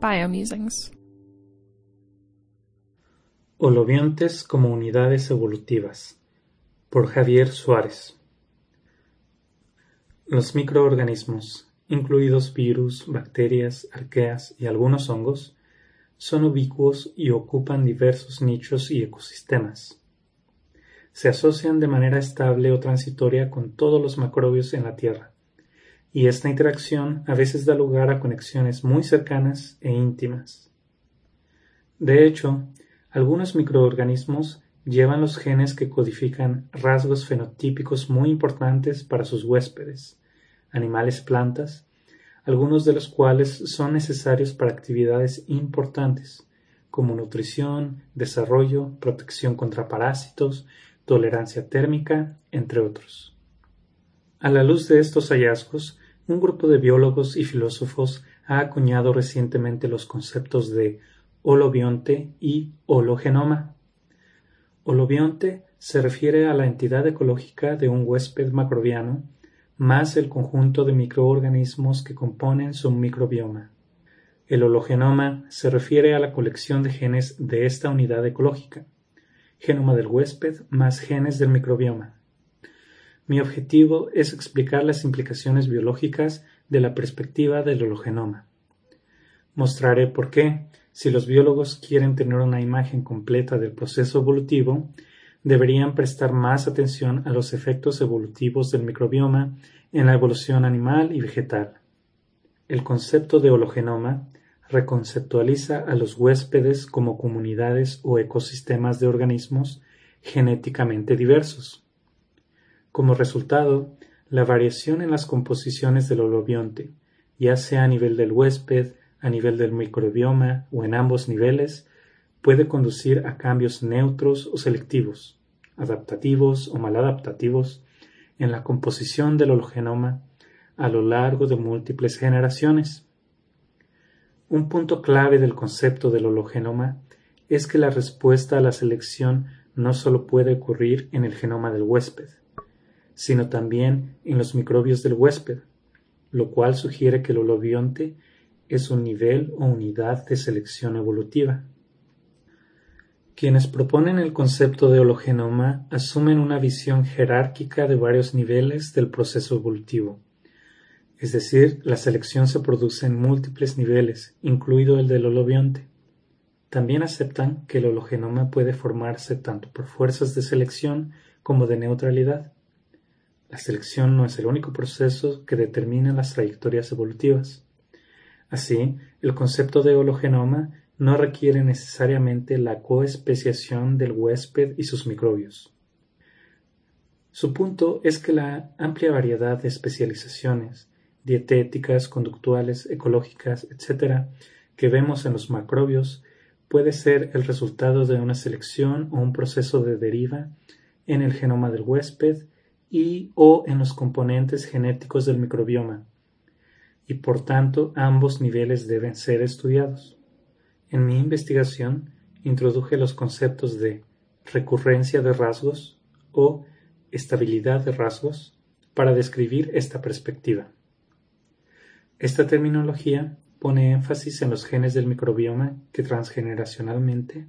Biomusings. Holobiontes como unidades evolutivas por Javier Suárez Los microorganismos, incluidos virus, bacterias, arqueas y algunos hongos, son ubicuos y ocupan diversos nichos y ecosistemas. Se asocian de manera estable o transitoria con todos los macrobios en la Tierra, y esta interacción a veces da lugar a conexiones muy cercanas e íntimas. De hecho, algunos microorganismos llevan los genes que codifican rasgos fenotípicos muy importantes para sus huéspedes, animales plantas, algunos de los cuales son necesarios para actividades importantes como nutrición, desarrollo, protección contra parásitos, tolerancia térmica, entre otros. A la luz de estos hallazgos, un grupo de biólogos y filósofos ha acuñado recientemente los conceptos de holobionte y hologenoma. Holobionte se refiere a la entidad ecológica de un huésped macrobiano más el conjunto de microorganismos que componen su microbioma. El hologenoma se refiere a la colección de genes de esta unidad ecológica, genoma del huésped más genes del microbioma. Mi objetivo es explicar las implicaciones biológicas de la perspectiva del hologenoma. Mostraré por qué, si los biólogos quieren tener una imagen completa del proceso evolutivo, deberían prestar más atención a los efectos evolutivos del microbioma en la evolución animal y vegetal. El concepto de hologenoma reconceptualiza a los huéspedes como comunidades o ecosistemas de organismos genéticamente diversos. Como resultado, la variación en las composiciones del holobionte, ya sea a nivel del huésped, a nivel del microbioma o en ambos niveles puede conducir a cambios neutros o selectivos, adaptativos o maladaptativos en la composición del hologenoma a lo largo de múltiples generaciones. Un punto clave del concepto del hologenoma es que la respuesta a la selección no solo puede ocurrir en el genoma del huésped, sino también en los microbios del huésped, lo cual sugiere que el holobionte es un nivel o unidad de selección evolutiva. Quienes proponen el concepto de hologenoma asumen una visión jerárquica de varios niveles del proceso evolutivo. Es decir, la selección se produce en múltiples niveles, incluido el del holobionte. También aceptan que el hologenoma puede formarse tanto por fuerzas de selección como de neutralidad. La selección no es el único proceso que determina las trayectorias evolutivas. Así, el concepto de hologenoma no requiere necesariamente la coespeciación del huésped y sus microbios. Su punto es que la amplia variedad de especializaciones dietéticas, conductuales, ecológicas, etc., que vemos en los macrobios puede ser el resultado de una selección o un proceso de deriva en el genoma del huésped y o en los componentes genéticos del microbioma, y por tanto ambos niveles deben ser estudiados. En mi investigación introduje los conceptos de recurrencia de rasgos o estabilidad de rasgos para describir esta perspectiva. Esta terminología pone énfasis en los genes del microbioma que transgeneracionalmente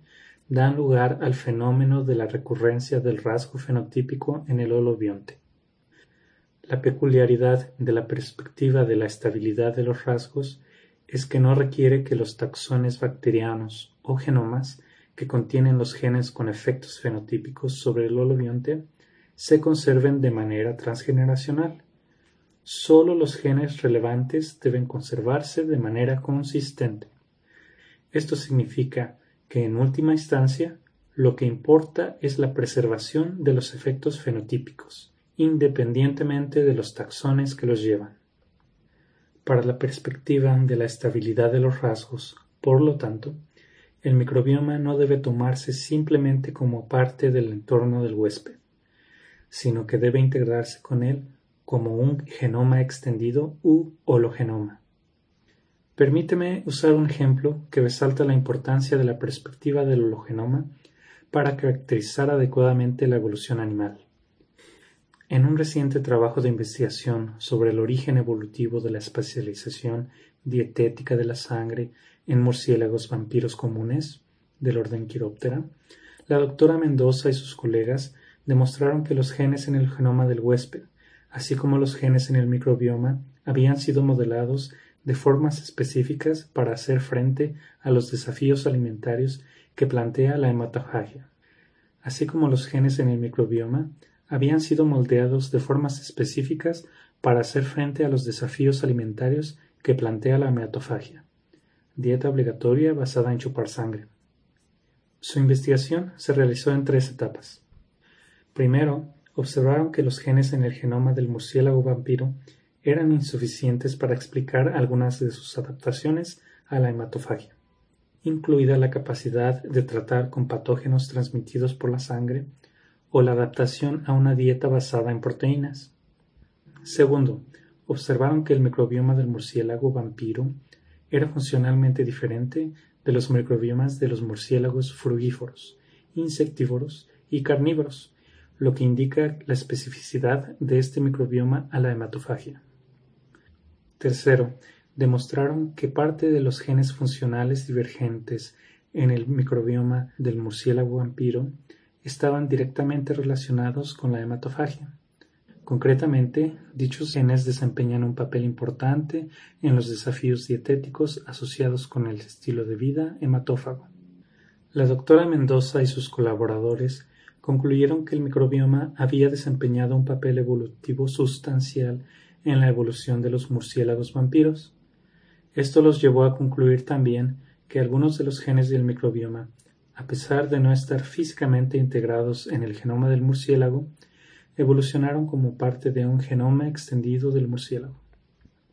dan lugar al fenómeno de la recurrencia del rasgo fenotípico en el holobionte. La peculiaridad de la perspectiva de la estabilidad de los rasgos es que no requiere que los taxones bacterianos o genomas que contienen los genes con efectos fenotípicos sobre el holobionte se conserven de manera transgeneracional. Solo los genes relevantes deben conservarse de manera consistente. Esto significa que en última instancia lo que importa es la preservación de los efectos fenotípicos independientemente de los taxones que los llevan. Para la perspectiva de la estabilidad de los rasgos, por lo tanto, el microbioma no debe tomarse simplemente como parte del entorno del huésped, sino que debe integrarse con él como un genoma extendido u hologenoma. Permíteme usar un ejemplo que resalta la importancia de la perspectiva del hologenoma para caracterizar adecuadamente la evolución animal. En un reciente trabajo de investigación sobre el origen evolutivo de la especialización dietética de la sangre en murciélagos vampiros comunes, del orden Chiroptera, la doctora Mendoza y sus colegas demostraron que los genes en el genoma del huésped, así como los genes en el microbioma, habían sido modelados de formas específicas para hacer frente a los desafíos alimentarios que plantea la hematofagia, así como los genes en el microbioma habían sido moldeados de formas específicas para hacer frente a los desafíos alimentarios que plantea la hematofagia, dieta obligatoria basada en chupar sangre. Su investigación se realizó en tres etapas. Primero, observaron que los genes en el genoma del murciélago vampiro eran insuficientes para explicar algunas de sus adaptaciones a la hematofagia, incluida la capacidad de tratar con patógenos transmitidos por la sangre o la adaptación a una dieta basada en proteínas. Segundo, observaron que el microbioma del murciélago vampiro era funcionalmente diferente de los microbiomas de los murciélagos frugívoros, insectívoros y carnívoros, lo que indica la especificidad de este microbioma a la hematofagia. Tercero, demostraron que parte de los genes funcionales divergentes en el microbioma del murciélago vampiro estaban directamente relacionados con la hematofagia. Concretamente, dichos genes desempeñan un papel importante en los desafíos dietéticos asociados con el estilo de vida hematófago. La doctora Mendoza y sus colaboradores concluyeron que el microbioma había desempeñado un papel evolutivo sustancial en la evolución de los murciélagos vampiros. Esto los llevó a concluir también que algunos de los genes del microbioma, a pesar de no estar físicamente integrados en el genoma del murciélago, evolucionaron como parte de un genoma extendido del murciélago.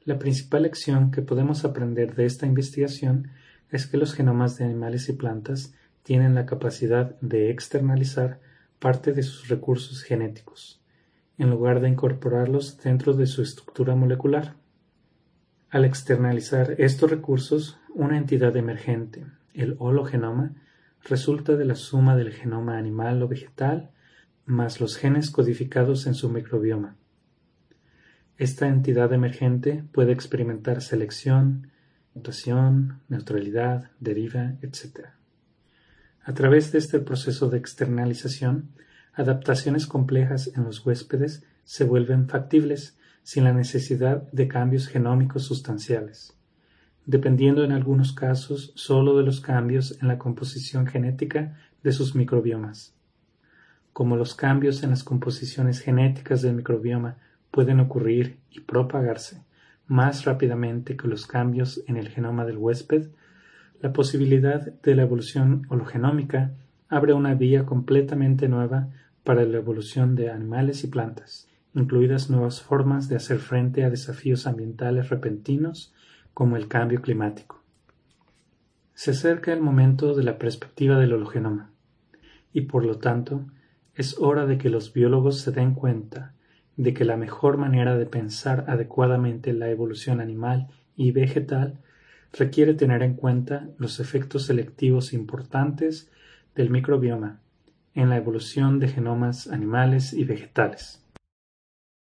La principal lección que podemos aprender de esta investigación es que los genomas de animales y plantas tienen la capacidad de externalizar parte de sus recursos genéticos en lugar de incorporarlos dentro de su estructura molecular. Al externalizar estos recursos, una entidad emergente, el hologenoma, resulta de la suma del genoma animal o vegetal más los genes codificados en su microbioma. Esta entidad emergente puede experimentar selección, mutación, neutralidad, deriva, etc. A través de este proceso de externalización, adaptaciones complejas en los huéspedes se vuelven factibles sin la necesidad de cambios genómicos sustanciales, dependiendo en algunos casos solo de los cambios en la composición genética de sus microbiomas. Como los cambios en las composiciones genéticas del microbioma pueden ocurrir y propagarse más rápidamente que los cambios en el genoma del huésped, la posibilidad de la evolución hologenómica abre una vía completamente nueva para la evolución de animales y plantas, incluidas nuevas formas de hacer frente a desafíos ambientales repentinos como el cambio climático. Se acerca el momento de la perspectiva del hologenoma, y por lo tanto es hora de que los biólogos se den cuenta de que la mejor manera de pensar adecuadamente la evolución animal y vegetal requiere tener en cuenta los efectos selectivos importantes del microbioma en la evolución de genomas animales y vegetales.